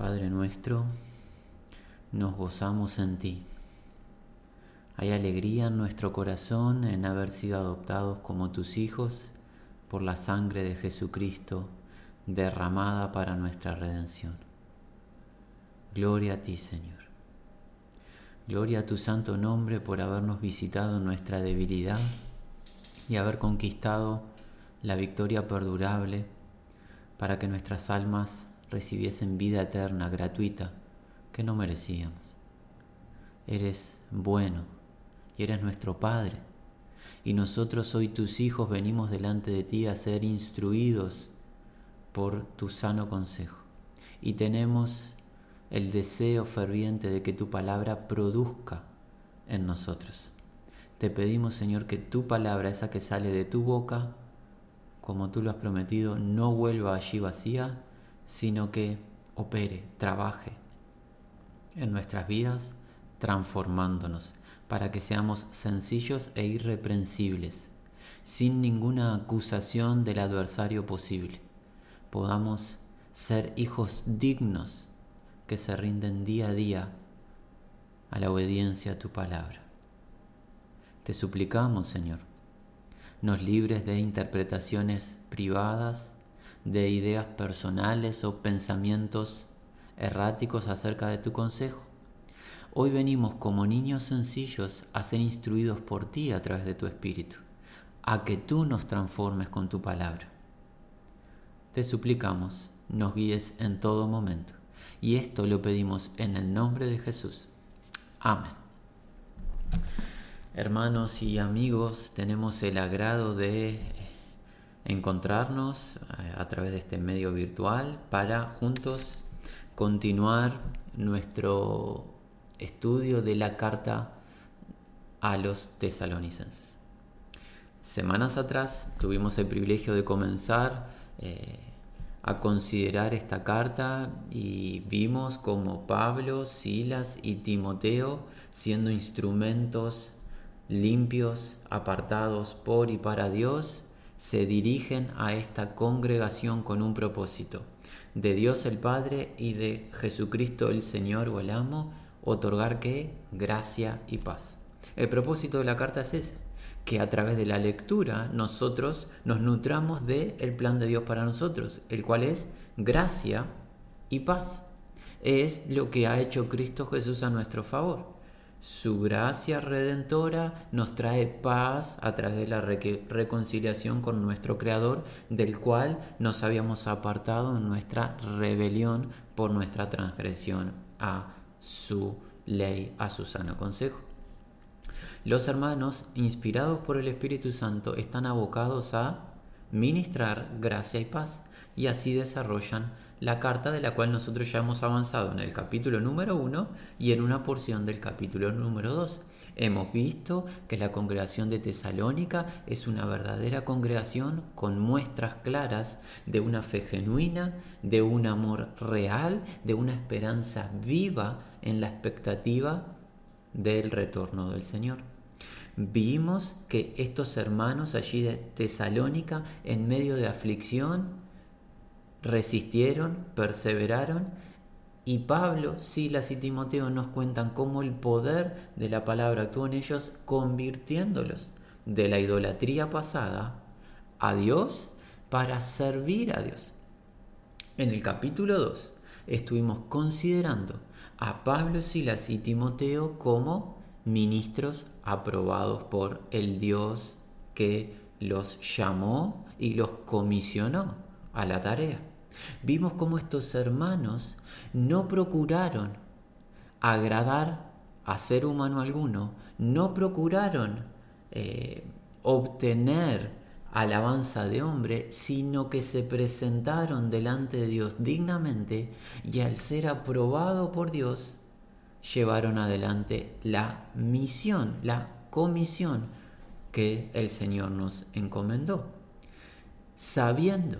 Padre nuestro, nos gozamos en ti. Hay alegría en nuestro corazón en haber sido adoptados como tus hijos por la sangre de Jesucristo derramada para nuestra redención. Gloria a ti, Señor. Gloria a tu santo nombre por habernos visitado en nuestra debilidad y haber conquistado la victoria perdurable para que nuestras almas recibiesen vida eterna, gratuita, que no merecíamos. Eres bueno y eres nuestro Padre. Y nosotros hoy tus hijos venimos delante de ti a ser instruidos por tu sano consejo. Y tenemos el deseo ferviente de que tu palabra produzca en nosotros. Te pedimos, Señor, que tu palabra, esa que sale de tu boca, como tú lo has prometido, no vuelva allí vacía, sino que opere, trabaje en nuestras vidas, transformándonos para que seamos sencillos e irreprensibles, sin ninguna acusación del adversario posible. Podamos ser hijos dignos que se rinden día a día a la obediencia a tu palabra. Te suplicamos, Señor, nos libres de interpretaciones privadas de ideas personales o pensamientos erráticos acerca de tu consejo. Hoy venimos como niños sencillos a ser instruidos por ti a través de tu Espíritu, a que tú nos transformes con tu palabra. Te suplicamos, nos guíes en todo momento, y esto lo pedimos en el nombre de Jesús. Amén. Hermanos y amigos, tenemos el agrado de encontrarnos eh, a través de este medio virtual para juntos continuar nuestro estudio de la carta a los tesalonicenses. Semanas atrás tuvimos el privilegio de comenzar eh, a considerar esta carta y vimos como Pablo, Silas y Timoteo, siendo instrumentos limpios, apartados por y para Dios, se dirigen a esta congregación con un propósito, de Dios el Padre y de Jesucristo el Señor o el Amo, otorgar que gracia y paz. El propósito de la carta es ese, que a través de la lectura nosotros nos nutramos del el plan de Dios para nosotros, el cual es gracia y paz. Es lo que ha hecho Cristo Jesús a nuestro favor. Su gracia redentora nos trae paz a través de la reconciliación con nuestro Creador, del cual nos habíamos apartado en nuestra rebelión por nuestra transgresión a su ley, a su sano consejo. Los hermanos, inspirados por el Espíritu Santo, están abocados a ministrar gracia y paz y así desarrollan la carta de la cual nosotros ya hemos avanzado en el capítulo número 1 y en una porción del capítulo número 2. Hemos visto que la congregación de Tesalónica es una verdadera congregación con muestras claras de una fe genuina, de un amor real, de una esperanza viva en la expectativa del retorno del Señor. Vimos que estos hermanos allí de Tesalónica, en medio de aflicción, resistieron, perseveraron y Pablo, Silas y Timoteo nos cuentan cómo el poder de la palabra actuó en ellos convirtiéndolos de la idolatría pasada a Dios para servir a Dios. En el capítulo 2 estuvimos considerando a Pablo, Silas y Timoteo como ministros aprobados por el Dios que los llamó y los comisionó a la tarea. Vimos cómo estos hermanos no procuraron agradar a ser humano alguno, no procuraron eh, obtener alabanza de hombre, sino que se presentaron delante de Dios dignamente y al ser aprobado por Dios, llevaron adelante la misión, la comisión que el Señor nos encomendó, sabiendo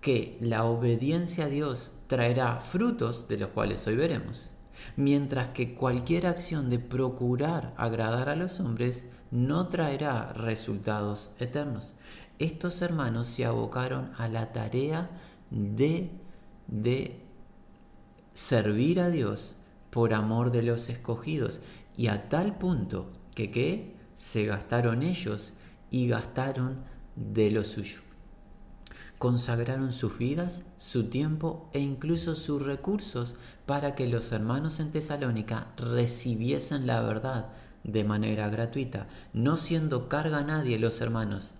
que la obediencia a Dios traerá frutos de los cuales hoy veremos, mientras que cualquier acción de procurar agradar a los hombres no traerá resultados eternos. Estos hermanos se abocaron a la tarea de, de servir a Dios por amor de los escogidos y a tal punto que ¿qué? se gastaron ellos y gastaron de lo suyo. Consagraron sus vidas, su tiempo e incluso sus recursos para que los hermanos en Tesalónica recibiesen la verdad de manera gratuita, no siendo carga a nadie los hermanos.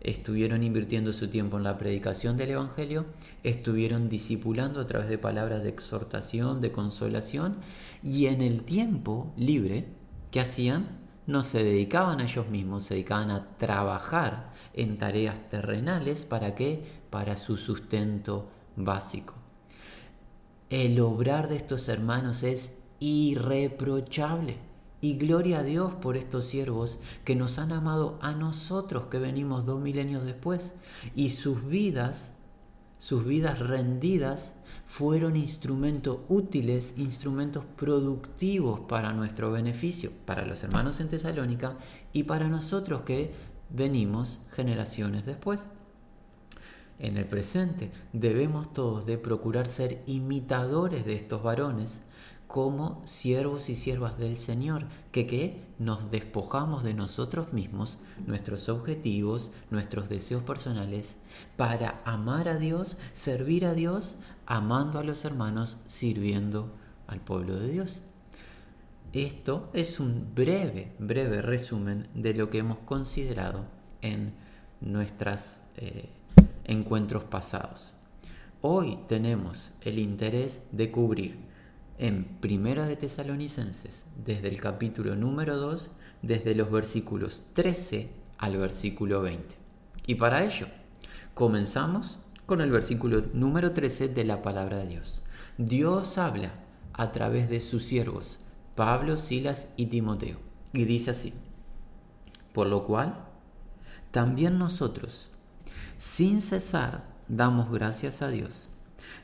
Estuvieron invirtiendo su tiempo en la predicación del Evangelio, estuvieron discipulando a través de palabras de exhortación, de consolación, y en el tiempo libre que hacían, no se dedicaban a ellos mismos, se dedicaban a trabajar en tareas terrenales. ¿Para qué? Para su sustento básico. El obrar de estos hermanos es irreprochable. Y gloria a Dios por estos siervos que nos han amado a nosotros que venimos dos milenios después. Y sus vidas, sus vidas rendidas, fueron instrumentos útiles, instrumentos productivos para nuestro beneficio, para los hermanos en Tesalónica y para nosotros que venimos generaciones después. En el presente debemos todos de procurar ser imitadores de estos varones como siervos y siervas del Señor, que, que nos despojamos de nosotros mismos, nuestros objetivos, nuestros deseos personales, para amar a Dios, servir a Dios, amando a los hermanos, sirviendo al pueblo de Dios. Esto es un breve, breve resumen de lo que hemos considerado en nuestros eh, encuentros pasados. Hoy tenemos el interés de cubrir en Primera de Tesalonicenses, desde el capítulo número 2, desde los versículos 13 al versículo 20. Y para ello, comenzamos con el versículo número 13 de la palabra de Dios. Dios habla a través de sus siervos, Pablo, Silas y Timoteo. Y dice así, por lo cual, también nosotros, sin cesar, damos gracias a Dios,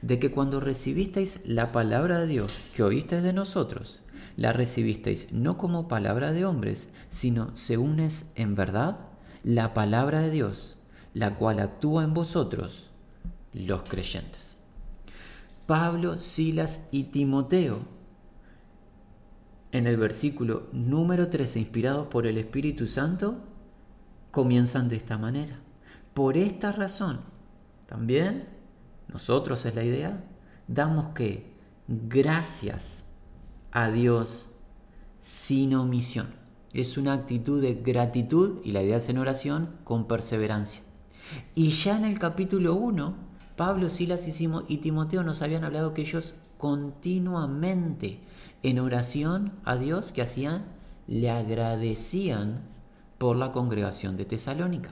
de que cuando recibisteis la palabra de Dios que oísteis de nosotros, la recibisteis no como palabra de hombres, sino según es en verdad la palabra de Dios, la cual actúa en vosotros, los creyentes. Pablo, Silas y Timoteo en el versículo número 13, inspirados por el Espíritu Santo, comienzan de esta manera. Por esta razón, también nosotros es la idea, damos que gracias a Dios sin omisión. Es una actitud de gratitud y la idea es en oración con perseverancia. Y ya en el capítulo 1, Pablo, Silas y Timoteo nos habían hablado que ellos continuamente en oración a Dios que hacían, le agradecían por la congregación de Tesalónica.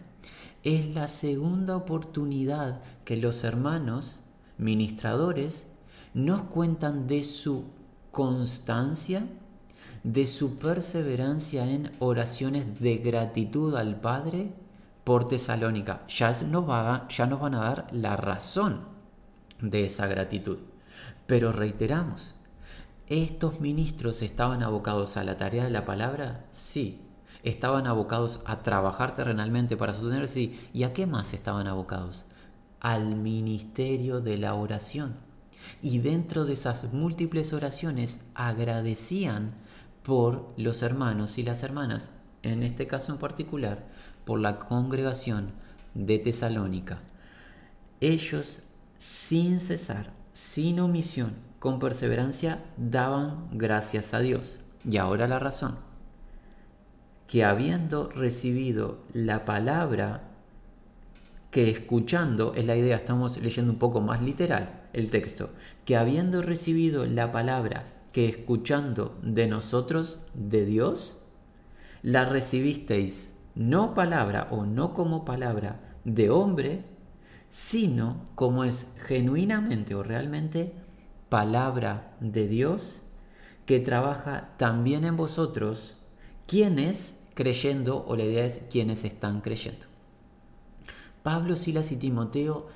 Es la segunda oportunidad que los hermanos ministradores nos cuentan de su constancia, de su perseverancia en oraciones de gratitud al Padre por Tesalónica. Ya nos, ya nos van a dar la razón de esa gratitud. Pero reiteramos, ¿Estos ministros estaban abocados a la tarea de la palabra? Sí. ¿Estaban abocados a trabajar terrenalmente para sostenerse? ¿Y a qué más estaban abocados? Al ministerio de la oración. Y dentro de esas múltiples oraciones agradecían por los hermanos y las hermanas, en este caso en particular, por la congregación de Tesalónica. Ellos, sin cesar, sin omisión, con perseverancia daban gracias a Dios. Y ahora la razón. Que habiendo recibido la palabra que escuchando, es la idea, estamos leyendo un poco más literal el texto, que habiendo recibido la palabra que escuchando de nosotros, de Dios, la recibisteis no palabra o no como palabra de hombre, sino como es genuinamente o realmente palabra de Dios que trabaja también en vosotros, quienes creyendo, o la idea es quienes están creyendo. Pablo, Silas y Timoteo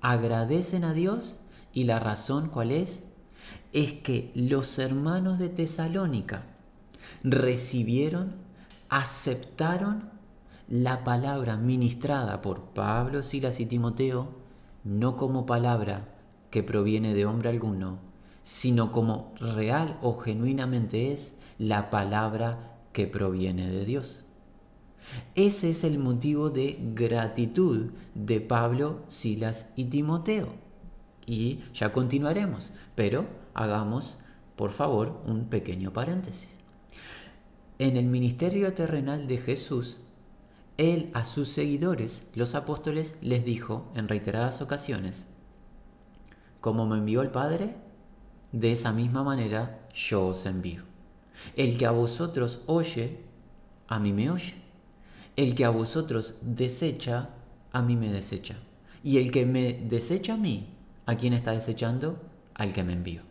agradecen a Dios y la razón cuál es? Es que los hermanos de Tesalónica recibieron, aceptaron la palabra ministrada por Pablo, Silas y Timoteo, no como palabra que proviene de hombre alguno, sino como real o genuinamente es la palabra que proviene de Dios. Ese es el motivo de gratitud de Pablo, Silas y Timoteo. Y ya continuaremos, pero hagamos, por favor, un pequeño paréntesis. En el ministerio terrenal de Jesús, Él a sus seguidores, los apóstoles, les dijo en reiteradas ocasiones, como me envió el Padre, de esa misma manera yo os envío. El que a vosotros oye, a mí me oye. El que a vosotros desecha, a mí me desecha. Y el que me desecha a mí, ¿a quién está desechando? Al que me envío.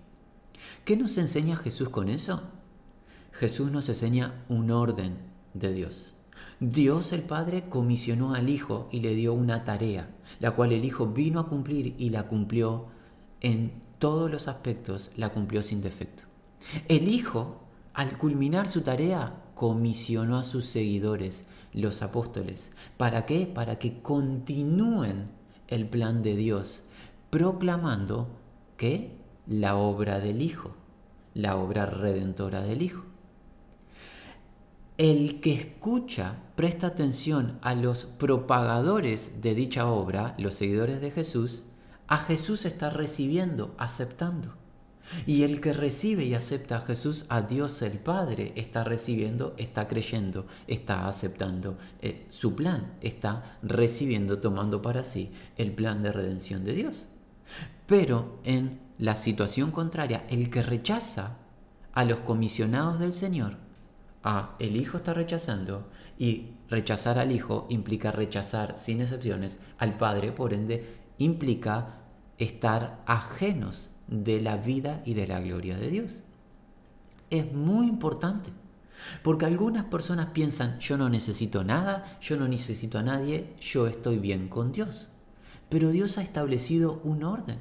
¿Qué nos enseña Jesús con eso? Jesús nos enseña un orden de Dios. Dios el Padre comisionó al Hijo y le dio una tarea, la cual el Hijo vino a cumplir y la cumplió en todos los aspectos, la cumplió sin defecto. El Hijo, al culminar su tarea, comisionó a sus seguidores, los apóstoles. ¿Para qué? Para que continúen el plan de Dios, proclamando que la obra del Hijo, la obra redentora del Hijo. El que escucha, presta atención a los propagadores de dicha obra, los seguidores de Jesús, a Jesús está recibiendo, aceptando. Y el que recibe y acepta a Jesús, a Dios el Padre, está recibiendo, está creyendo, está aceptando eh, su plan, está recibiendo, tomando para sí el plan de redención de Dios. Pero en la situación contraria, el que rechaza a los comisionados del Señor, a el Hijo está rechazando y rechazar al Hijo implica rechazar sin excepciones al Padre, por ende implica estar ajenos de la vida y de la gloria de Dios. Es muy importante, porque algunas personas piensan, yo no necesito nada, yo no necesito a nadie, yo estoy bien con Dios. Pero Dios ha establecido un orden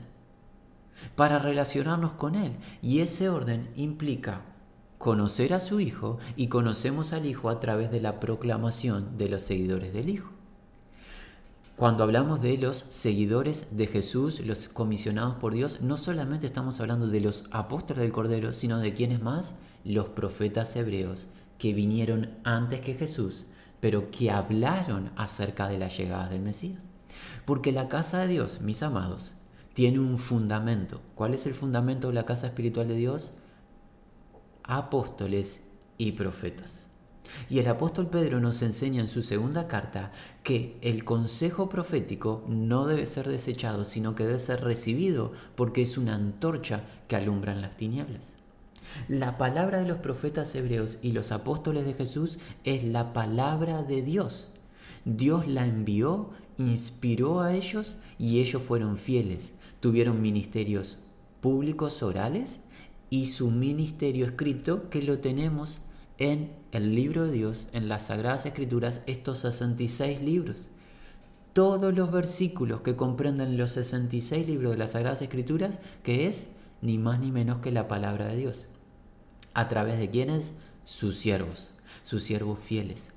para relacionarnos con Él, y ese orden implica conocer a su Hijo y conocemos al Hijo a través de la proclamación de los seguidores del Hijo. Cuando hablamos de los seguidores de Jesús, los comisionados por Dios, no solamente estamos hablando de los apóstoles del Cordero, sino de quienes más, los profetas hebreos que vinieron antes que Jesús, pero que hablaron acerca de la llegada del Mesías. Porque la casa de Dios, mis amados, tiene un fundamento. ¿Cuál es el fundamento de la casa espiritual de Dios? Apóstoles y profetas. Y el apóstol Pedro nos enseña en su segunda carta que el consejo profético no debe ser desechado, sino que debe ser recibido porque es una antorcha que alumbra las tinieblas. La palabra de los profetas hebreos y los apóstoles de Jesús es la palabra de Dios. Dios la envió, inspiró a ellos y ellos fueron fieles. Tuvieron ministerios públicos orales y su ministerio escrito que lo tenemos en el libro de Dios, en las Sagradas Escrituras, estos 66 libros. Todos los versículos que comprenden los 66 libros de las Sagradas Escrituras, que es ni más ni menos que la palabra de Dios. ¿A través de quienes? Sus siervos, sus siervos fieles.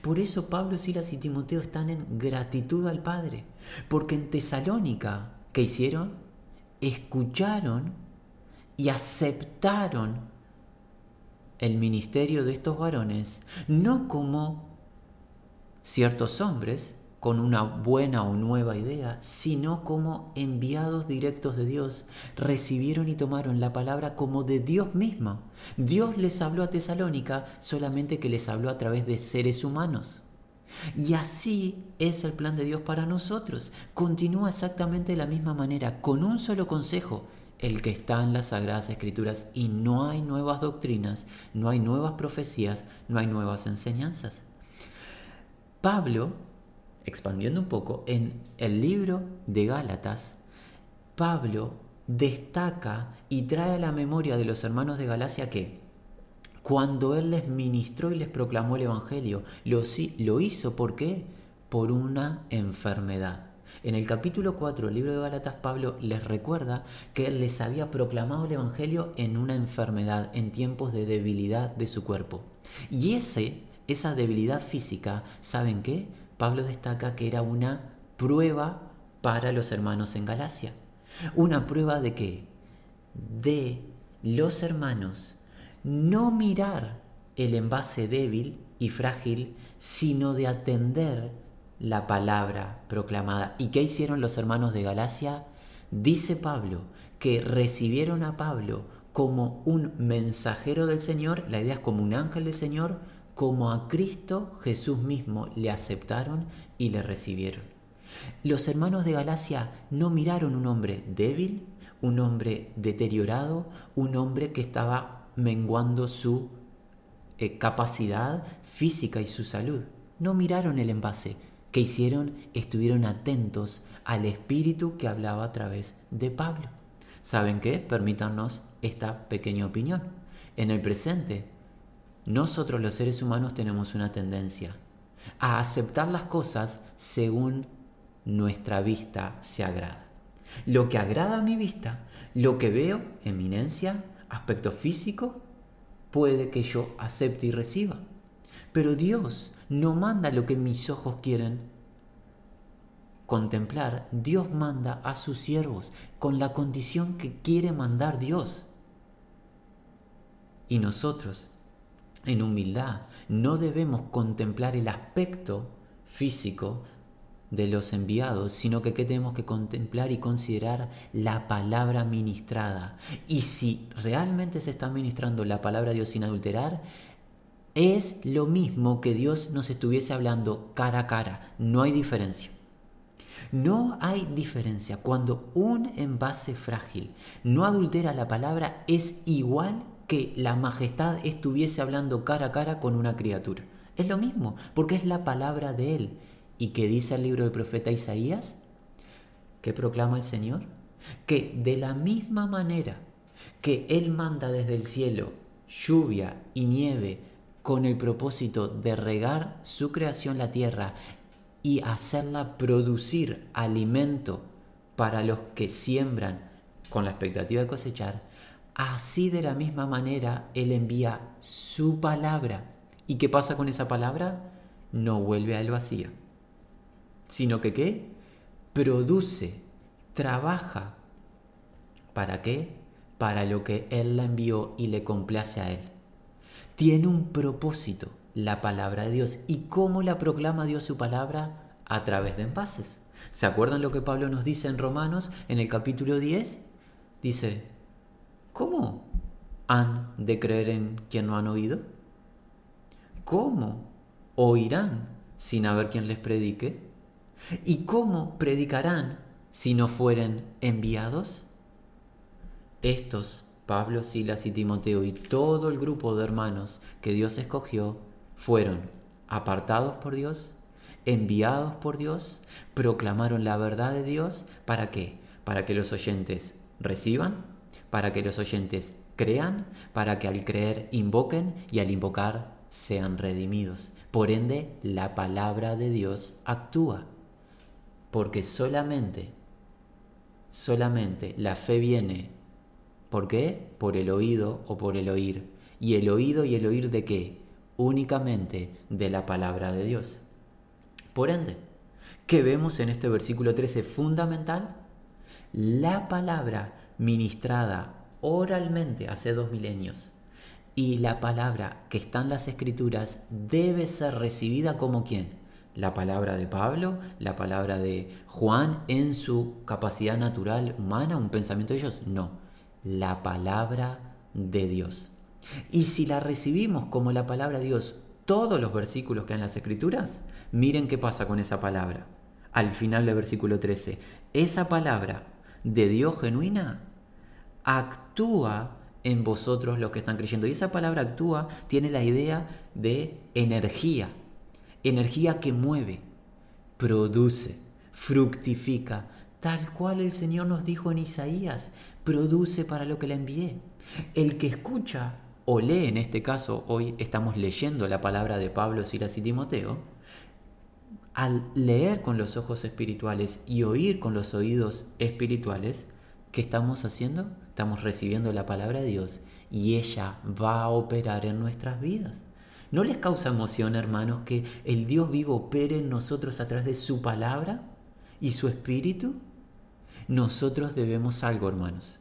Por eso Pablo, Silas y Timoteo están en gratitud al Padre, porque en Tesalónica, ¿qué hicieron? Escucharon y aceptaron el ministerio de estos varones no como ciertos hombres con una buena o nueva idea, sino como enviados directos de Dios, recibieron y tomaron la palabra como de Dios mismo. Dios les habló a Tesalónica solamente que les habló a través de seres humanos. Y así es el plan de Dios para nosotros. Continúa exactamente de la misma manera, con un solo consejo, el que está en las Sagradas Escrituras y no hay nuevas doctrinas, no hay nuevas profecías, no hay nuevas enseñanzas. Pablo, expandiendo un poco, en el libro de Gálatas, Pablo destaca y trae a la memoria de los hermanos de Galacia que cuando él les ministró y les proclamó el Evangelio, lo, lo hizo ¿por qué? Por una enfermedad. En el capítulo 4 del libro de Gálatas, Pablo les recuerda que él les había proclamado el Evangelio en una enfermedad, en tiempos de debilidad de su cuerpo. Y ese, esa debilidad física, ¿saben qué? Pablo destaca que era una prueba para los hermanos en Galacia. ¿Una prueba de qué? de los hermanos no mirar el envase débil y frágil, sino de atender la palabra proclamada. ¿Y qué hicieron los hermanos de Galacia? Dice Pablo que recibieron a Pablo como un mensajero del Señor, la idea es como un ángel del Señor, como a Cristo Jesús mismo le aceptaron y le recibieron. Los hermanos de Galacia no miraron un hombre débil, un hombre deteriorado, un hombre que estaba menguando su eh, capacidad física y su salud. No miraron el envase. ¿Qué hicieron? Estuvieron atentos al espíritu que hablaba a través de Pablo. ¿Saben qué? Permítanos esta pequeña opinión. En el presente, nosotros los seres humanos tenemos una tendencia a aceptar las cosas según nuestra vista se agrada. Lo que agrada a mi vista, lo que veo, eminencia, aspecto físico, puede que yo acepte y reciba. Pero Dios no manda lo que mis ojos quieren contemplar. Dios manda a sus siervos con la condición que quiere mandar Dios. Y nosotros, en humildad, no debemos contemplar el aspecto físico de los enviados, sino que, tenemos que contemplar y considerar la palabra ministrada. Y si realmente se está ministrando la palabra de Dios sin adulterar, es lo mismo que Dios nos estuviese hablando cara a cara. No hay diferencia. No hay diferencia. Cuando un envase frágil no adultera la palabra, es igual que la majestad estuviese hablando cara a cara con una criatura. Es lo mismo, porque es la palabra de Él. ¿Y qué dice el libro del profeta Isaías? ¿Qué proclama el Señor? Que de la misma manera que Él manda desde el cielo lluvia y nieve con el propósito de regar su creación la tierra y hacerla producir alimento para los que siembran con la expectativa de cosechar, así de la misma manera Él envía su palabra. ¿Y qué pasa con esa palabra? No vuelve a él vacía sino que ¿qué? Produce, trabaja. ¿Para qué? Para lo que Él la envió y le complace a Él. Tiene un propósito la palabra de Dios. ¿Y cómo la proclama Dios su palabra? A través de envases. ¿Se acuerdan lo que Pablo nos dice en Romanos en el capítulo 10? Dice, ¿cómo han de creer en quien no han oído? ¿Cómo oirán sin haber quien les predique? ¿Y cómo predicarán si no fueren enviados? Estos, Pablo, Silas y Timoteo y todo el grupo de hermanos que Dios escogió, fueron apartados por Dios, enviados por Dios, proclamaron la verdad de Dios, ¿para qué? Para que los oyentes reciban, para que los oyentes crean, para que al creer invoquen y al invocar sean redimidos. Por ende, la palabra de Dios actúa. Porque solamente, solamente la fe viene. ¿Por qué? Por el oído o por el oír. ¿Y el oído y el oír de qué? Únicamente de la palabra de Dios. Por ende, ¿qué vemos en este versículo 13 fundamental? La palabra ministrada oralmente hace dos milenios y la palabra que está en las escrituras debe ser recibida como quién? la palabra de Pablo, la palabra de Juan en su capacidad natural humana, un pensamiento de ellos, no, la palabra de Dios. Y si la recibimos como la palabra de Dios, todos los versículos que hay en las escrituras, miren qué pasa con esa palabra. Al final del versículo 13, esa palabra de Dios genuina actúa en vosotros los que están creyendo. Y esa palabra actúa tiene la idea de energía energía que mueve, produce, fructifica, tal cual el Señor nos dijo en Isaías, produce para lo que le envié. El que escucha o lee, en este caso hoy estamos leyendo la palabra de Pablo, Silas y Timoteo, al leer con los ojos espirituales y oír con los oídos espirituales, ¿qué estamos haciendo? Estamos recibiendo la palabra de Dios y ella va a operar en nuestras vidas. ¿No les causa emoción, hermanos, que el Dios vivo opere en nosotros a través de su palabra y su espíritu? Nosotros debemos algo, hermanos.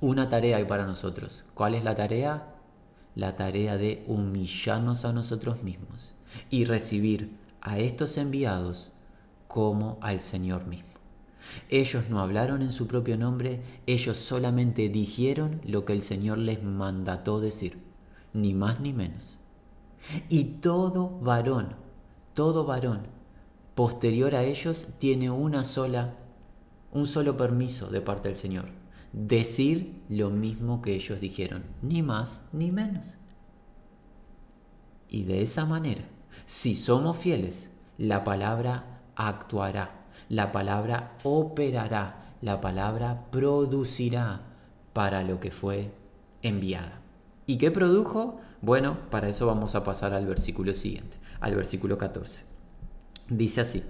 una tarea hay para nosotros. ¿Cuál es la tarea? La tarea de humillarnos a nosotros mismos y recibir a estos enviados como al Señor mismo. Ellos no hablaron en su propio nombre, ellos solamente dijeron lo que el Señor les mandató decir, ni más ni menos. Y todo varón, todo varón posterior a ellos tiene una sola, un solo permiso de parte del Señor, decir lo mismo que ellos dijeron, ni más ni menos. Y de esa manera, si somos fieles, la palabra actuará, la palabra operará, la palabra producirá para lo que fue enviada. ¿Y qué produjo? Bueno, para eso vamos a pasar al versículo siguiente, al versículo 14. Dice así,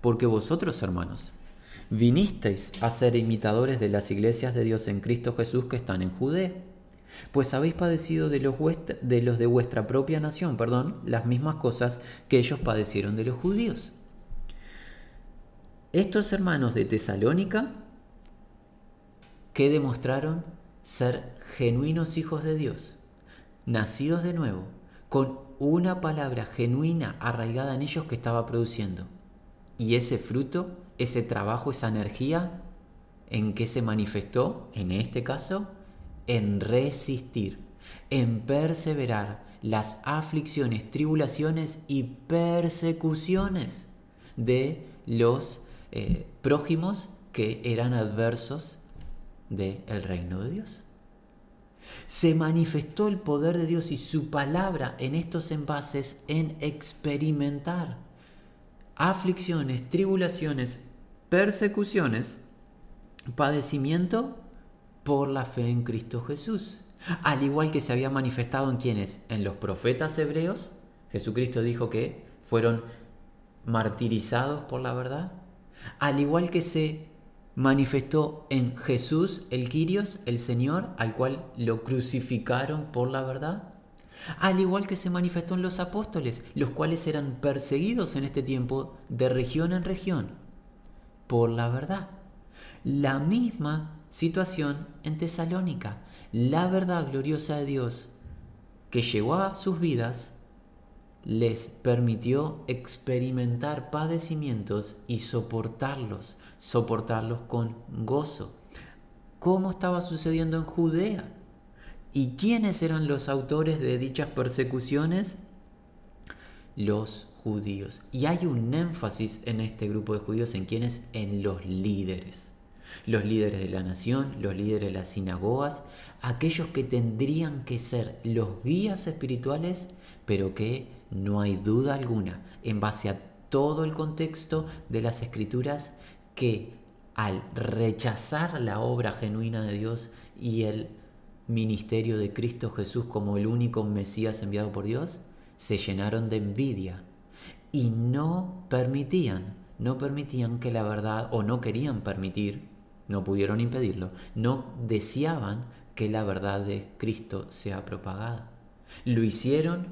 porque vosotros, hermanos, vinisteis a ser imitadores de las iglesias de Dios en Cristo Jesús que están en Judea, pues habéis padecido de los, de los de vuestra propia nación, perdón, las mismas cosas que ellos padecieron de los judíos. Estos hermanos de Tesalónica, que demostraron ser genuinos hijos de Dios, nacidos de nuevo, con una palabra genuina arraigada en ellos que estaba produciendo. Y ese fruto, ese trabajo, esa energía, ¿en qué se manifestó? En este caso, en resistir, en perseverar las aflicciones, tribulaciones y persecuciones de los eh, prójimos que eran adversos del reino de Dios. Se manifestó el poder de Dios y su palabra en estos envases en experimentar aflicciones, tribulaciones, persecuciones, padecimiento por la fe en Cristo Jesús. Al igual que se había manifestado en quienes, en los profetas hebreos, Jesucristo dijo que fueron martirizados por la verdad, al igual que se manifestó en Jesús el Quirios, el Señor, al cual lo crucificaron por la verdad, al igual que se manifestó en los apóstoles, los cuales eran perseguidos en este tiempo de región en región por la verdad. La misma situación en Tesalónica, la verdad gloriosa de Dios que llegó a sus vidas les permitió experimentar padecimientos y soportarlos, soportarlos con gozo. ¿Cómo estaba sucediendo en Judea? ¿Y quiénes eran los autores de dichas persecuciones? Los Y hay un énfasis en este grupo de judíos en quienes? En los líderes. Los líderes de la nación, los líderes de las sinagogas, aquellos que tendrían que ser los guías espirituales, pero que no hay duda alguna, en base a todo el contexto de las escrituras, que al rechazar la obra genuina de Dios y el ministerio de Cristo Jesús como el único Mesías enviado por Dios, se llenaron de envidia y no permitían, no permitían que la verdad, o no querían permitir, no pudieron impedirlo, no deseaban que la verdad de Cristo sea propagada. Lo hicieron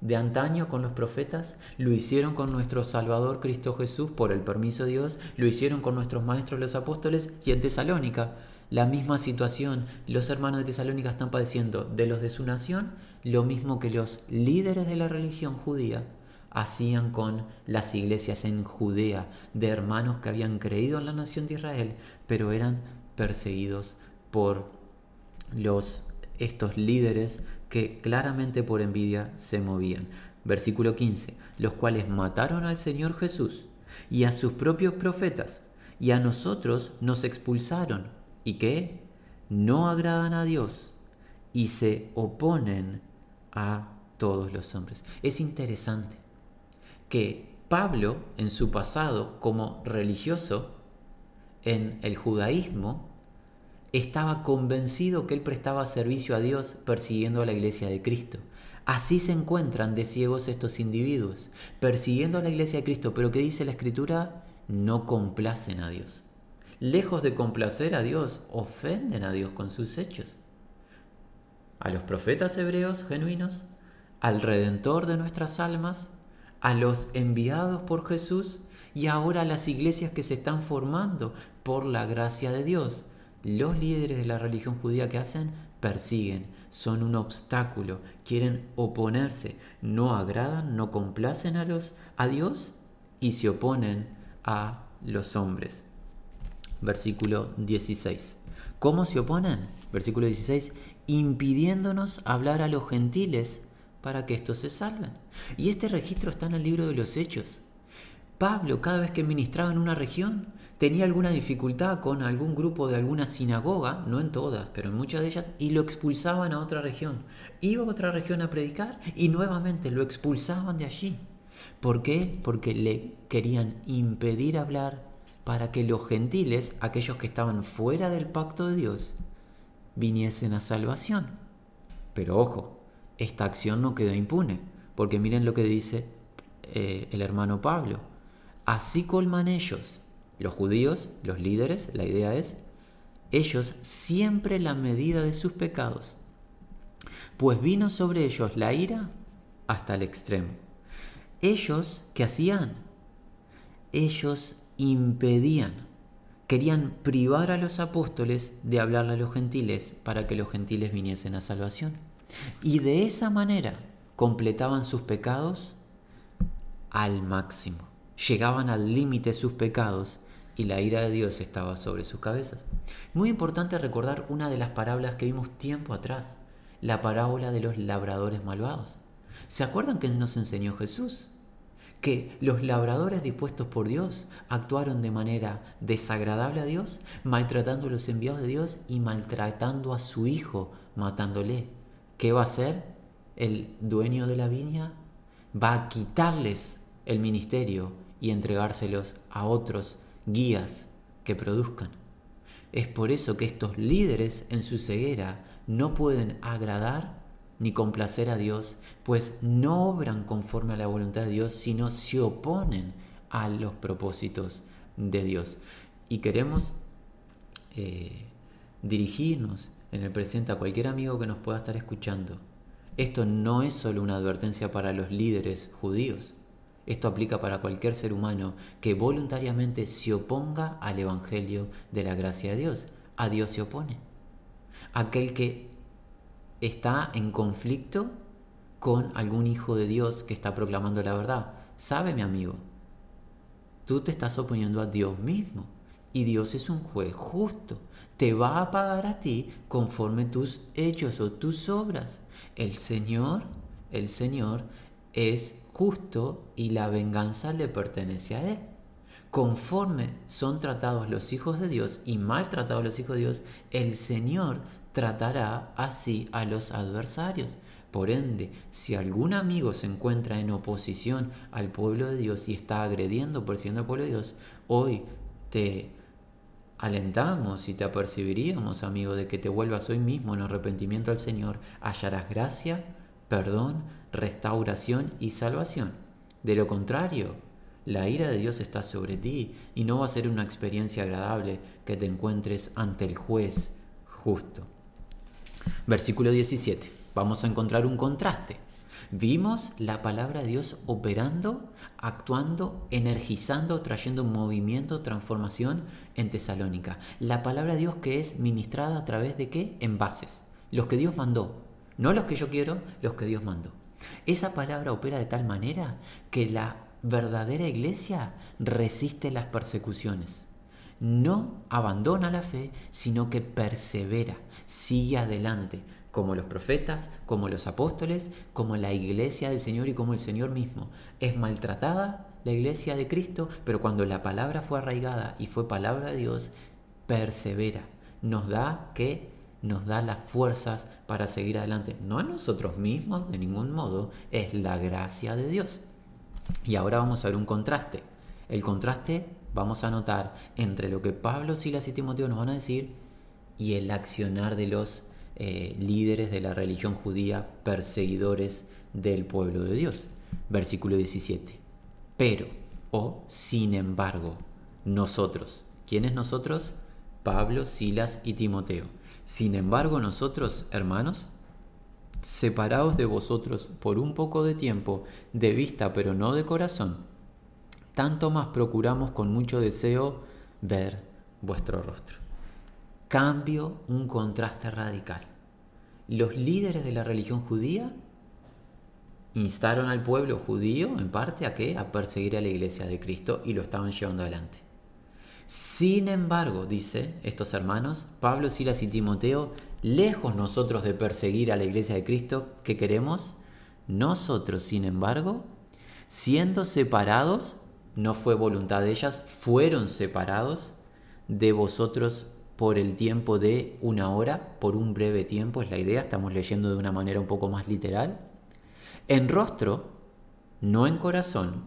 de antaño con los profetas, lo hicieron con nuestro Salvador Cristo Jesús por el permiso de Dios, lo hicieron con nuestros maestros los apóstoles y en Tesalónica. La misma situación, los hermanos de Tesalónica están padeciendo de los de su nación lo mismo que los líderes de la religión judía hacían con las iglesias en Judea de hermanos que habían creído en la nación de Israel, pero eran perseguidos por los estos líderes que claramente por envidia se movían. Versículo 15, los cuales mataron al Señor Jesús y a sus propios profetas, y a nosotros nos expulsaron, y que no agradan a Dios y se oponen a todos los hombres. Es interesante que Pablo, en su pasado como religioso, en el judaísmo, estaba convencido que él prestaba servicio a Dios persiguiendo a la iglesia de Cristo. Así se encuentran de ciegos estos individuos, persiguiendo a la iglesia de Cristo, pero que dice la escritura, no complacen a Dios. Lejos de complacer a Dios, ofenden a Dios con sus hechos. A los profetas hebreos genuinos, al redentor de nuestras almas, a los enviados por Jesús y ahora a las iglesias que se están formando por la gracia de Dios los líderes de la religión judía que hacen, persiguen, son un obstáculo, quieren oponerse, no agradan, no complacen a, los, a Dios y se oponen a los hombres. Versículo 16. ¿Cómo se oponen? Versículo 16. Impidiéndonos hablar a los gentiles para que estos se salven. Y este registro está en el libro de los Hechos. Pablo, cada vez que ministraba en una región, tenía alguna dificultad con algún grupo de alguna sinagoga, no en todas, pero en muchas de ellas, y lo expulsaban a otra región. Iba a otra región a predicar y nuevamente lo expulsaban de allí. ¿Por qué? Porque le querían impedir hablar para que los gentiles, aquellos que estaban fuera del pacto de Dios, viniesen a salvación. Pero ojo, esta acción no quedó impune, porque miren lo que dice eh, el hermano Pablo. Así colman ellos los judíos, los líderes, la idea es, ellos siempre la medida de sus pecados, pues vino sobre ellos la ira hasta el extremo. Ellos, ¿qué hacían? Ellos impedían, querían privar a los apóstoles de hablarle a los gentiles para que los gentiles viniesen a salvación. Y de esa manera completaban sus pecados al máximo. Llegaban al límite sus pecados y la ira de Dios estaba sobre sus cabezas. Muy importante recordar una de las parábolas que vimos tiempo atrás, la parábola de los labradores malvados. ¿Se acuerdan que nos enseñó Jesús? Que los labradores dispuestos por Dios actuaron de manera desagradable a Dios, maltratando a los enviados de Dios y maltratando a su hijo, matándole. ¿Qué va a hacer el dueño de la viña? Va a quitarles el ministerio y entregárselos a otros guías que produzcan. Es por eso que estos líderes en su ceguera no pueden agradar ni complacer a Dios, pues no obran conforme a la voluntad de Dios, sino se oponen a los propósitos de Dios. Y queremos eh, dirigirnos en el presente a cualquier amigo que nos pueda estar escuchando. Esto no es solo una advertencia para los líderes judíos, esto aplica para cualquier ser humano que voluntariamente se oponga al Evangelio de la gracia de Dios. A Dios se opone. Aquel que está en conflicto con algún hijo de Dios que está proclamando la verdad. ¿Sabe, mi amigo? Tú te estás oponiendo a Dios mismo. Y Dios es un juez justo. Te va a pagar a ti conforme tus hechos o tus obras. El Señor, el Señor es justo y la venganza le pertenece a Él. Conforme son tratados los hijos de Dios y maltratados los hijos de Dios, el Señor tratará así a los adversarios. Por ende, si algún amigo se encuentra en oposición al pueblo de Dios y está agrediendo, persiguiendo al pueblo de Dios, hoy te alentamos y te apercibiríamos, amigo, de que te vuelvas hoy mismo en arrepentimiento al Señor, hallarás gracia, perdón, restauración y salvación. De lo contrario, la ira de Dios está sobre ti y no va a ser una experiencia agradable que te encuentres ante el juez justo. Versículo 17. Vamos a encontrar un contraste. Vimos la palabra de Dios operando, actuando, energizando, trayendo movimiento, transformación en Tesalónica. La palabra de Dios que es ministrada a través de qué? Envases. Los que Dios mandó. No los que yo quiero, los que Dios mandó. Esa palabra opera de tal manera que la verdadera iglesia resiste las persecuciones. No abandona la fe, sino que persevera, sigue adelante, como los profetas, como los apóstoles, como la iglesia del Señor y como el Señor mismo. Es maltratada la iglesia de Cristo, pero cuando la palabra fue arraigada y fue palabra de Dios, persevera. Nos da que nos da las fuerzas para seguir adelante. No a nosotros mismos, de ningún modo, es la gracia de Dios. Y ahora vamos a ver un contraste. El contraste vamos a notar entre lo que Pablo, Silas y Timoteo nos van a decir y el accionar de los eh, líderes de la religión judía, perseguidores del pueblo de Dios. Versículo 17. Pero, o sin embargo, nosotros. ¿Quiénes nosotros? Pablo, Silas y Timoteo sin embargo nosotros, hermanos, separados de vosotros por un poco de tiempo, de vista pero no de corazón, tanto más procuramos con mucho deseo ver vuestro rostro. Cambio, un contraste radical. Los líderes de la religión judía instaron al pueblo judío, en parte, a qué? A perseguir a la iglesia de Cristo y lo estaban llevando adelante. Sin embargo, dice estos hermanos, Pablo, Silas y Timoteo, lejos nosotros de perseguir a la iglesia de Cristo, ¿qué queremos? Nosotros, sin embargo, siendo separados, no fue voluntad de ellas, fueron separados de vosotros por el tiempo de una hora, por un breve tiempo, es la idea, estamos leyendo de una manera un poco más literal. En rostro, no en corazón,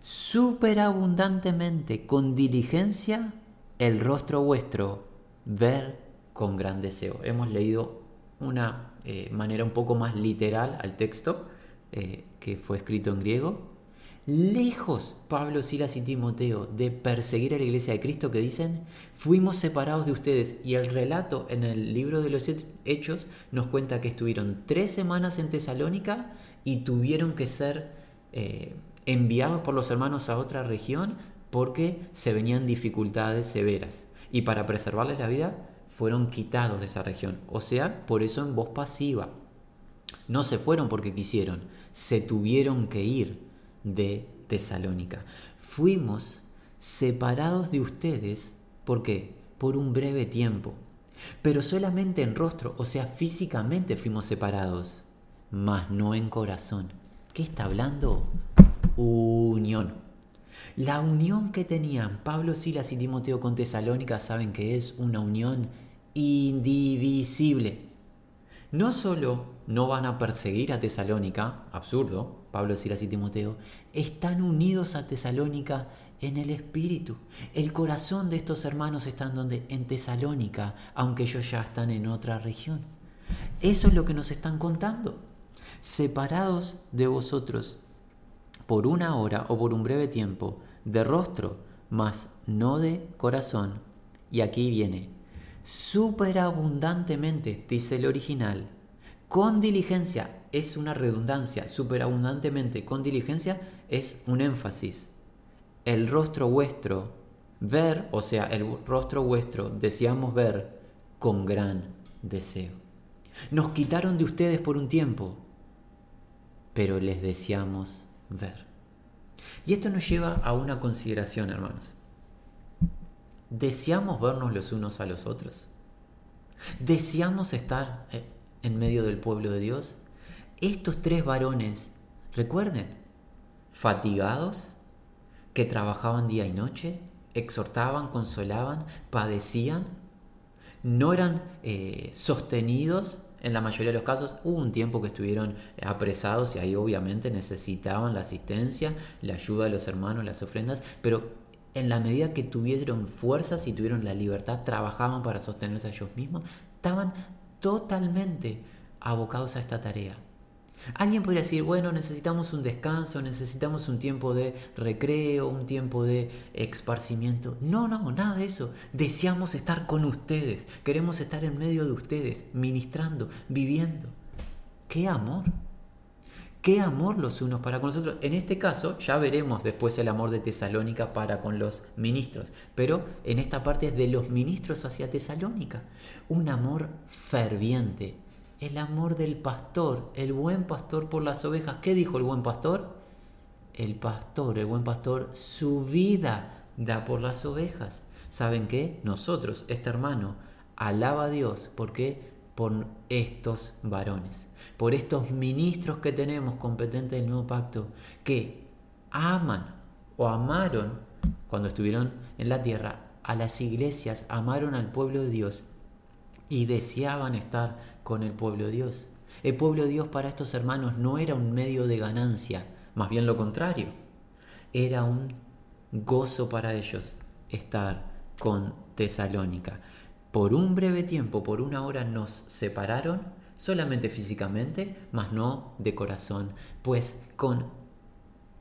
superabundantemente, con diligencia, el rostro vuestro, ver con gran deseo. Hemos leído una eh, manera un poco más literal al texto, eh, que fue escrito en griego. Lejos, Pablo, Silas y Timoteo, de perseguir a la iglesia de Cristo que dicen, fuimos separados de ustedes. Y el relato en el libro de los Hechos nos cuenta que estuvieron tres semanas en Tesalónica y tuvieron que ser eh, enviados por los hermanos a otra región porque se venían dificultades severas. Y para preservarles la vida, fueron quitados de esa región. O sea, por eso en voz pasiva. No se fueron porque quisieron, se tuvieron que ir de Tesalónica. Fuimos separados de ustedes, ¿por qué? Por un breve tiempo. Pero solamente en rostro, o sea, físicamente fuimos separados, mas no en corazón. ¿Qué está hablando? Unión. La unión que tenían Pablo, Silas y Timoteo con Tesalónica saben que es una unión indivisible. No solo no van a perseguir a Tesalónica, absurdo, Pablo, Silas y Timoteo, están unidos a Tesalónica en el espíritu. El corazón de estos hermanos está donde en Tesalónica, aunque ellos ya están en otra región. Eso es lo que nos están contando. Separados de vosotros por una hora o por un breve tiempo, de rostro, mas no de corazón. Y aquí viene, superabundantemente, dice el original, con diligencia, es una redundancia, superabundantemente, con diligencia es un énfasis. El rostro vuestro, ver, o sea, el rostro vuestro, deseamos ver con gran deseo. Nos quitaron de ustedes por un tiempo, pero les deseamos ver. Y esto nos lleva a una consideración, hermanos. ¿Deseamos vernos los unos a los otros? ¿Deseamos estar eh, en medio del pueblo de Dios? Estos tres varones, recuerden, fatigados, que trabajaban día y noche, exhortaban, consolaban, padecían, no eran eh, sostenidos en la mayoría de los casos hubo un tiempo que estuvieron apresados y ahí obviamente necesitaban la asistencia, la ayuda de los hermanos, las ofrendas, pero en la medida que tuvieron fuerzas y tuvieron la libertad, trabajaban para sostenerse ellos mismos, estaban totalmente abocados a esta tarea. Alguien podría decir, bueno, necesitamos un descanso, necesitamos un tiempo de recreo, un tiempo de esparcimiento. No, no, nada de eso. Deseamos estar con ustedes, queremos estar en medio de ustedes, ministrando, viviendo. ¡Qué amor! qué amor los unos para con los otros. En este caso, ya veremos después el amor de Tesalónica para con los ministros, pero en esta parte es de los ministros hacia Tesalónica. Un amor ferviente, el amor del pastor, el buen pastor por las ovejas. ¿Qué dijo el buen pastor? El pastor, el buen pastor, su vida da por las ovejas. ¿Saben qué? Nosotros, este hermano, alaba a Dios porque por estos varones, por estos ministros que tenemos competentes del nuevo pacto, que aman o amaron cuando estuvieron en la tierra a las iglesias, amaron al pueblo de Dios y deseaban estar con el pueblo de Dios. El pueblo de Dios para estos hermanos no era un medio de ganancia, más bien lo contrario, era un gozo para ellos estar con Tesalónica. Por un breve tiempo, por una hora nos separaron, solamente físicamente, mas no de corazón, pues con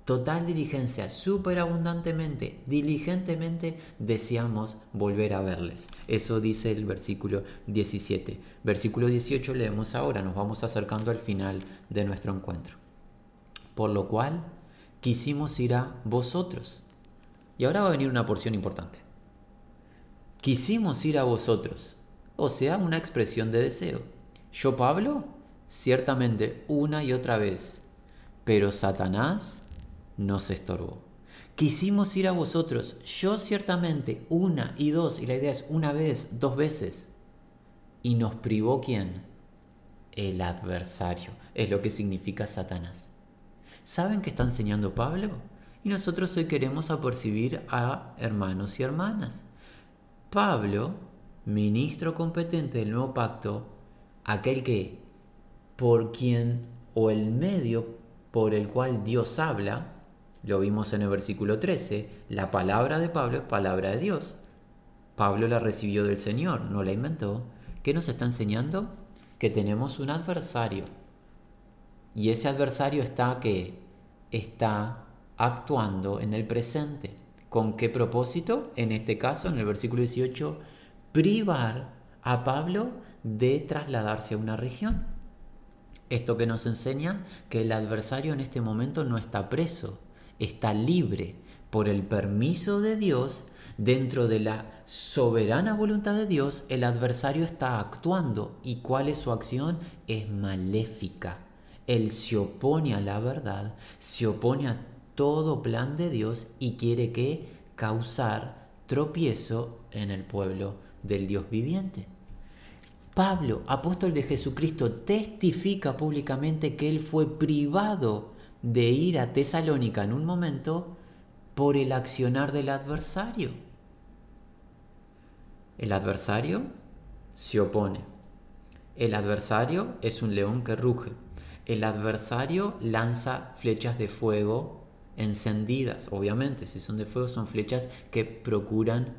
total diligencia, superabundantemente, diligentemente deseamos volver a verles. Eso dice el versículo 17. Versículo 18 leemos ahora, nos vamos acercando al final de nuestro encuentro. Por lo cual quisimos ir a vosotros. Y ahora va a venir una porción importante. quisimos ir a vosotros. O sea, una expresión de deseo. Yo, Pablo, ciertamente una y otra vez, pero Satanás nos estorbó. Quisimos ir a vosotros, yo ciertamente, una y dos, y la idea es una vez, dos veces. ¿Y nos privó quién? El adversario, es lo que significa Satanás. ¿Saben qué está enseñando Pablo? Y nosotros hoy queremos apercibir a hermanos y hermanas. Pablo, ministro competente del nuevo pacto, aquel que, por quien, o el medio por el cual Dios habla, lo vimos en el versículo 13, la palabra de Pablo es palabra de Dios. Pablo la recibió del Señor, no la inventó. ¿Qué nos está enseñando? Que tenemos un adversario. Y ese adversario está que está actuando en el presente. ¿Con qué propósito? En este caso, en el versículo 18, privar a Pablo de trasladarse a una región. Esto que nos enseña que el adversario en este momento no está preso, está libre por el permiso de Dios, dentro de la soberana voluntad de Dios, el adversario está actuando. ¿Y cuál es su acción? Es maléfica. Él se opone a la verdad, se opone a todo plan de Dios y quiere que causar tropiezo en el pueblo del Dios viviente. Pablo, apóstol de Jesucristo, testifica públicamente que él fue privado de ir a Tesalónica en un momento por el accionar del adversario. El adversario se opone. El adversario es un león que ruge. El adversario lanza flechas de fuego encendidas, obviamente, si son de fuego son flechas que procuran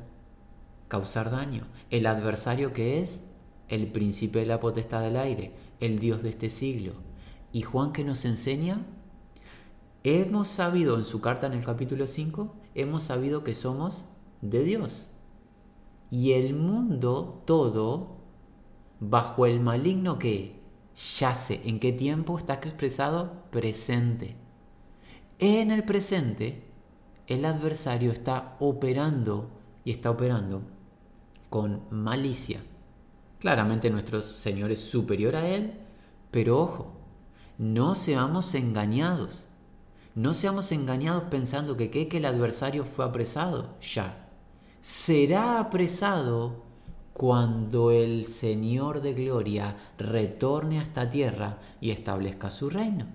causar daño. El adversario que es el príncipe de la potestad del aire, el Dios de este siglo. Y Juan que nos enseña, hemos sabido en su carta en el capítulo 5, hemos sabido que somos de Dios. Y el mundo todo, bajo el maligno que yace, ¿en qué tiempo está expresado? Presente en el presente, el adversario está operando y está operando con malicia. Claramente nuestro Señor es superior a Él, pero ojo, no seamos engañados. No seamos engañados pensando que, que, que el adversario fue apresado. Ya. Será apresado cuando el Señor de Gloria retorne a esta tierra y establezca su reino.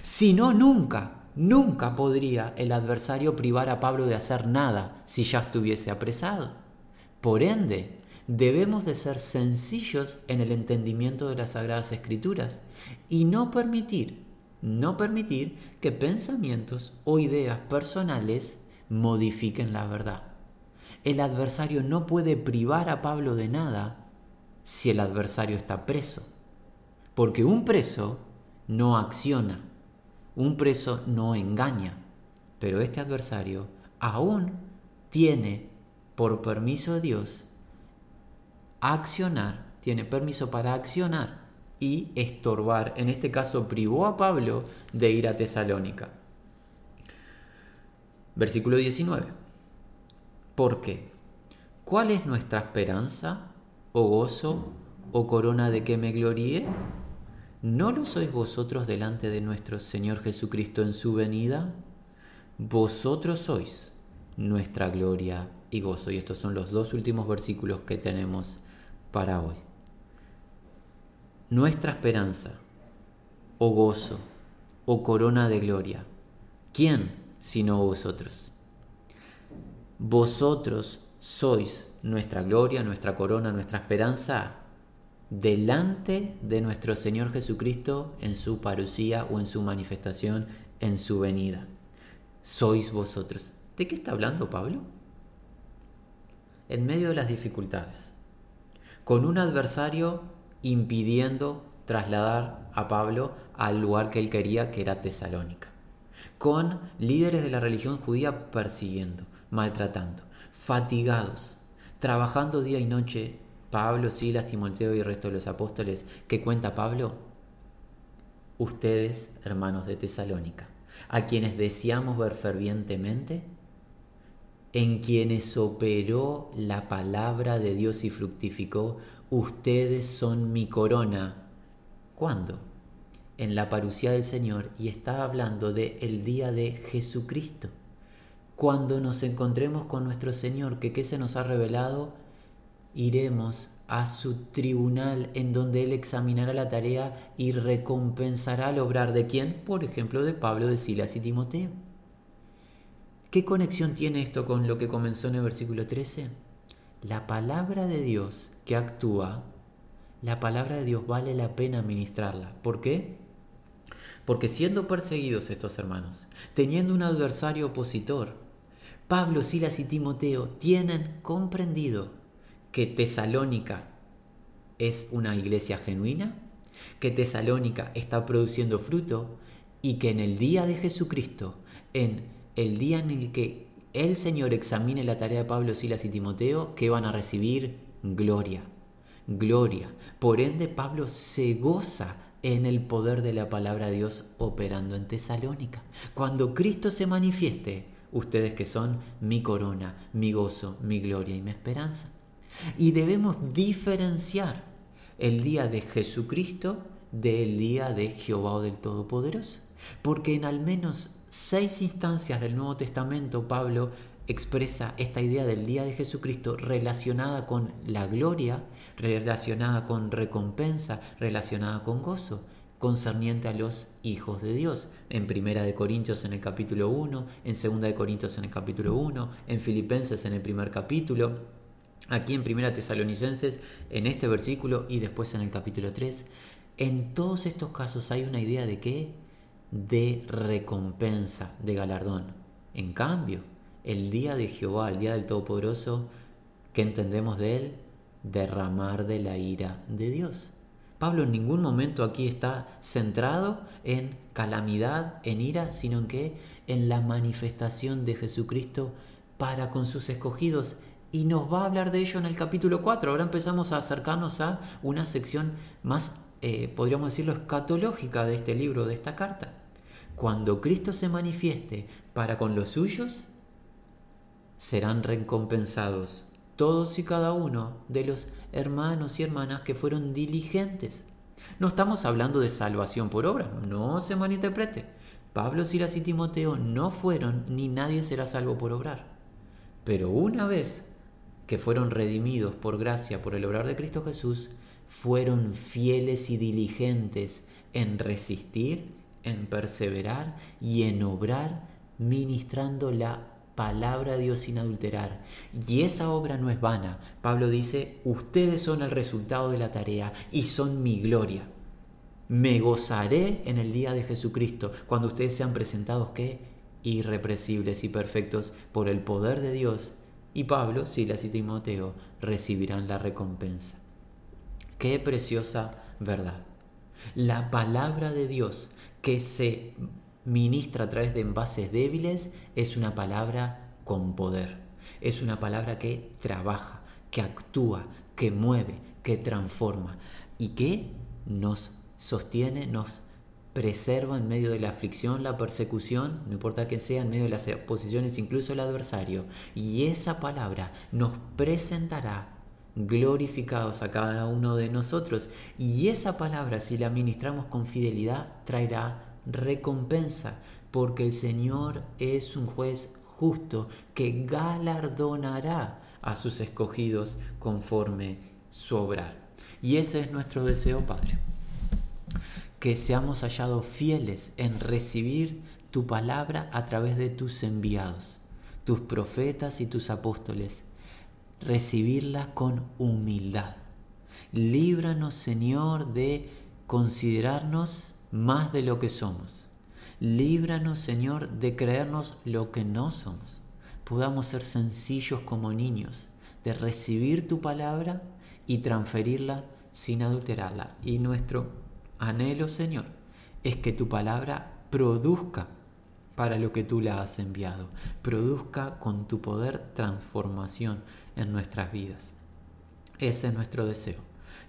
Si no, nunca. Nunca podría el adversario privar a Pablo de hacer nada si ya estuviese apresado. Por ende, debemos de ser sencillos en el entendimiento de las sagradas escrituras y no permitir, no permitir que pensamientos o ideas personales modifiquen la verdad. El adversario no puede privar a Pablo de nada si el adversario está preso, porque un preso no acciona un preso no engaña, pero este adversario aún tiene, por permiso de Dios, accionar, tiene permiso para accionar y estorbar. En este caso privó a Pablo de ir a Tesalónica. Versículo 19. ¿Por qué? ¿Cuál es nuestra esperanza, o gozo, o corona de que me gloríe? ¿No lo sois vosotros delante de nuestro Señor Jesucristo en su venida? Vosotros sois nuestra gloria y gozo. Y estos son los dos últimos versículos que tenemos para hoy. Nuestra esperanza, o gozo, o corona de gloria. ¿Quién sino vosotros? Vosotros sois nuestra gloria, nuestra corona, nuestra esperanza delante de nuestro Señor Jesucristo en su parucía o en su manifestación en su venida. Sois vosotros. ¿De qué está hablando Pablo? En medio de las dificultades, con un adversario impidiendo trasladar a Pablo al lugar que él quería, que era Tesalónica, con líderes de la religión judía persiguiendo, maltratando, fatigados, trabajando día y noche Pablo, Silas, Timoteo y el resto de los apóstoles, ¿qué cuenta Pablo? Ustedes, hermanos de Tesalónica, a quienes deseamos ver fervientemente, en quienes operó la palabra de Dios y fructificó, ustedes son mi corona. ¿Cuándo? En la parucía del Señor y está hablando de el día de Jesucristo. Cuando nos encontremos con nuestro Señor, que qué se nos ha revelado, iremos a su tribunal en donde Él examinará la tarea y recompensará al obrar de quién, por ejemplo, de Pablo, de Silas y Timoteo. ¿Qué conexión tiene esto con lo que comenzó en el versículo 13? La palabra de Dios que actúa, la palabra de Dios vale la pena ministrarla. ¿Por qué? Porque siendo perseguidos estos hermanos, teniendo un adversario opositor, Pablo, Silas y Timoteo tienen comprendido que Tesalónica es una iglesia genuina, que Tesalónica está produciendo fruto y que en el día de Jesucristo, en el día en el que el Señor examine la tarea de Pablo, Silas y Timoteo, que van a recibir gloria, gloria. Por ende, Pablo se goza en el poder de la palabra de Dios operando en Tesalónica. Cuando Cristo se manifieste, ustedes que son mi corona, mi gozo, mi gloria y mi esperanza. Y debemos diferenciar el día de Jesucristo del día de Jehová del Todopoderoso. Porque en al menos seis instancias del Nuevo Testamento Pablo expresa esta idea del día de Jesucristo relacionada con la gloria, relacionada con recompensa, relacionada con gozo, concerniente a los hijos de Dios. En Primera de Corintios en el capítulo 1, en Segunda de Corintios en el capítulo 1, en Filipenses en el primer capítulo, aquí en Primera Tesalonicenses en este versículo y después en el capítulo 3. En todos estos casos hay una idea de qué? de recompensa, de galardón. En cambio, el día de Jehová, el día del Todopoderoso, ¿qué entendemos de él? Derramar de la ira de Dios. Pablo en ningún momento aquí está centrado en calamidad, en ira, sino en que en la manifestación de Jesucristo para con sus escogidos. Y nos va a hablar de ello en el capítulo 4. Ahora empezamos a acercarnos a una sección más, eh, podríamos decirlo, escatológica de este libro, de esta carta cuando Cristo se manifieste para con los suyos, serán recompensados todos y cada uno de los hermanos y hermanas que fueron diligentes. No estamos hablando de salvación por obra, no se malinterprete. Pablo, Silas y Timoteo no fueron ni nadie será salvo por obrar. Pero una vez que fueron redimidos por gracia por el obrar de Cristo Jesús, fueron fieles y diligentes en resistir en perseverar y en obrar ministrando la palabra de Dios sin adulterar. Y esa obra no es vana. Pablo dice, ustedes son el resultado de la tarea y son mi gloria. Me gozaré en el día de Jesucristo cuando ustedes sean presentados que irrepresibles y perfectos por el poder de Dios. Y Pablo, Silas y Timoteo recibirán la recompensa. Qué preciosa verdad. La palabra de Dios que se ministra a través de envases débiles es una palabra con poder. Es una palabra que trabaja, que actúa, que mueve, que transforma y que nos sostiene, nos preserva en medio de la aflicción, la persecución, no importa que sea, en medio de las oposiciones, incluso el adversario. Y esa palabra nos presentará glorificados a cada uno de nosotros. Y esa palabra, si la ministramos con fidelidad, traerá recompensa, porque el Señor es un juez justo que galardonará a sus escogidos conforme su obrar. Y ese es nuestro deseo, Padre. Que seamos hallados fieles en recibir tu palabra a través de tus enviados, tus profetas y tus apóstoles recibirla con humildad. Líbranos, Señor, de considerarnos más de lo que somos. Líbranos, Señor, de creernos lo que no somos. Podamos ser sencillos como niños, de recibir tu palabra y transferirla sin adulterarla. Y nuestro anhelo, Señor, es que tu palabra produzca para lo que tú la has enviado. Produzca con tu poder transformación en nuestras vidas. Ese es nuestro deseo,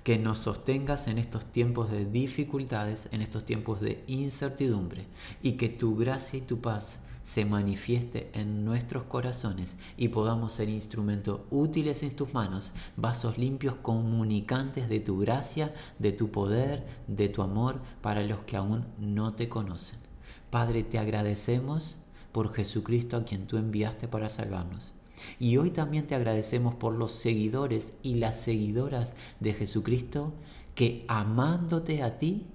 que nos sostengas en estos tiempos de dificultades, en estos tiempos de incertidumbre, y que tu gracia y tu paz se manifieste en nuestros corazones y podamos ser instrumentos útiles en tus manos, vasos limpios comunicantes de tu gracia, de tu poder, de tu amor para los que aún no te conocen. Padre, te agradecemos por Jesucristo a quien tú enviaste para salvarnos. Y hoy también te agradecemos por los seguidores y las seguidoras de Jesucristo que amándote a ti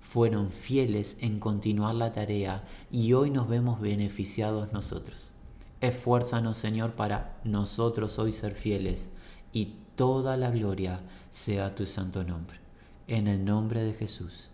fueron fieles en continuar la tarea y hoy nos vemos beneficiados nosotros. Esfuérzanos, Señor, para nosotros hoy ser fieles y toda la gloria sea tu santo nombre. En el nombre de Jesús.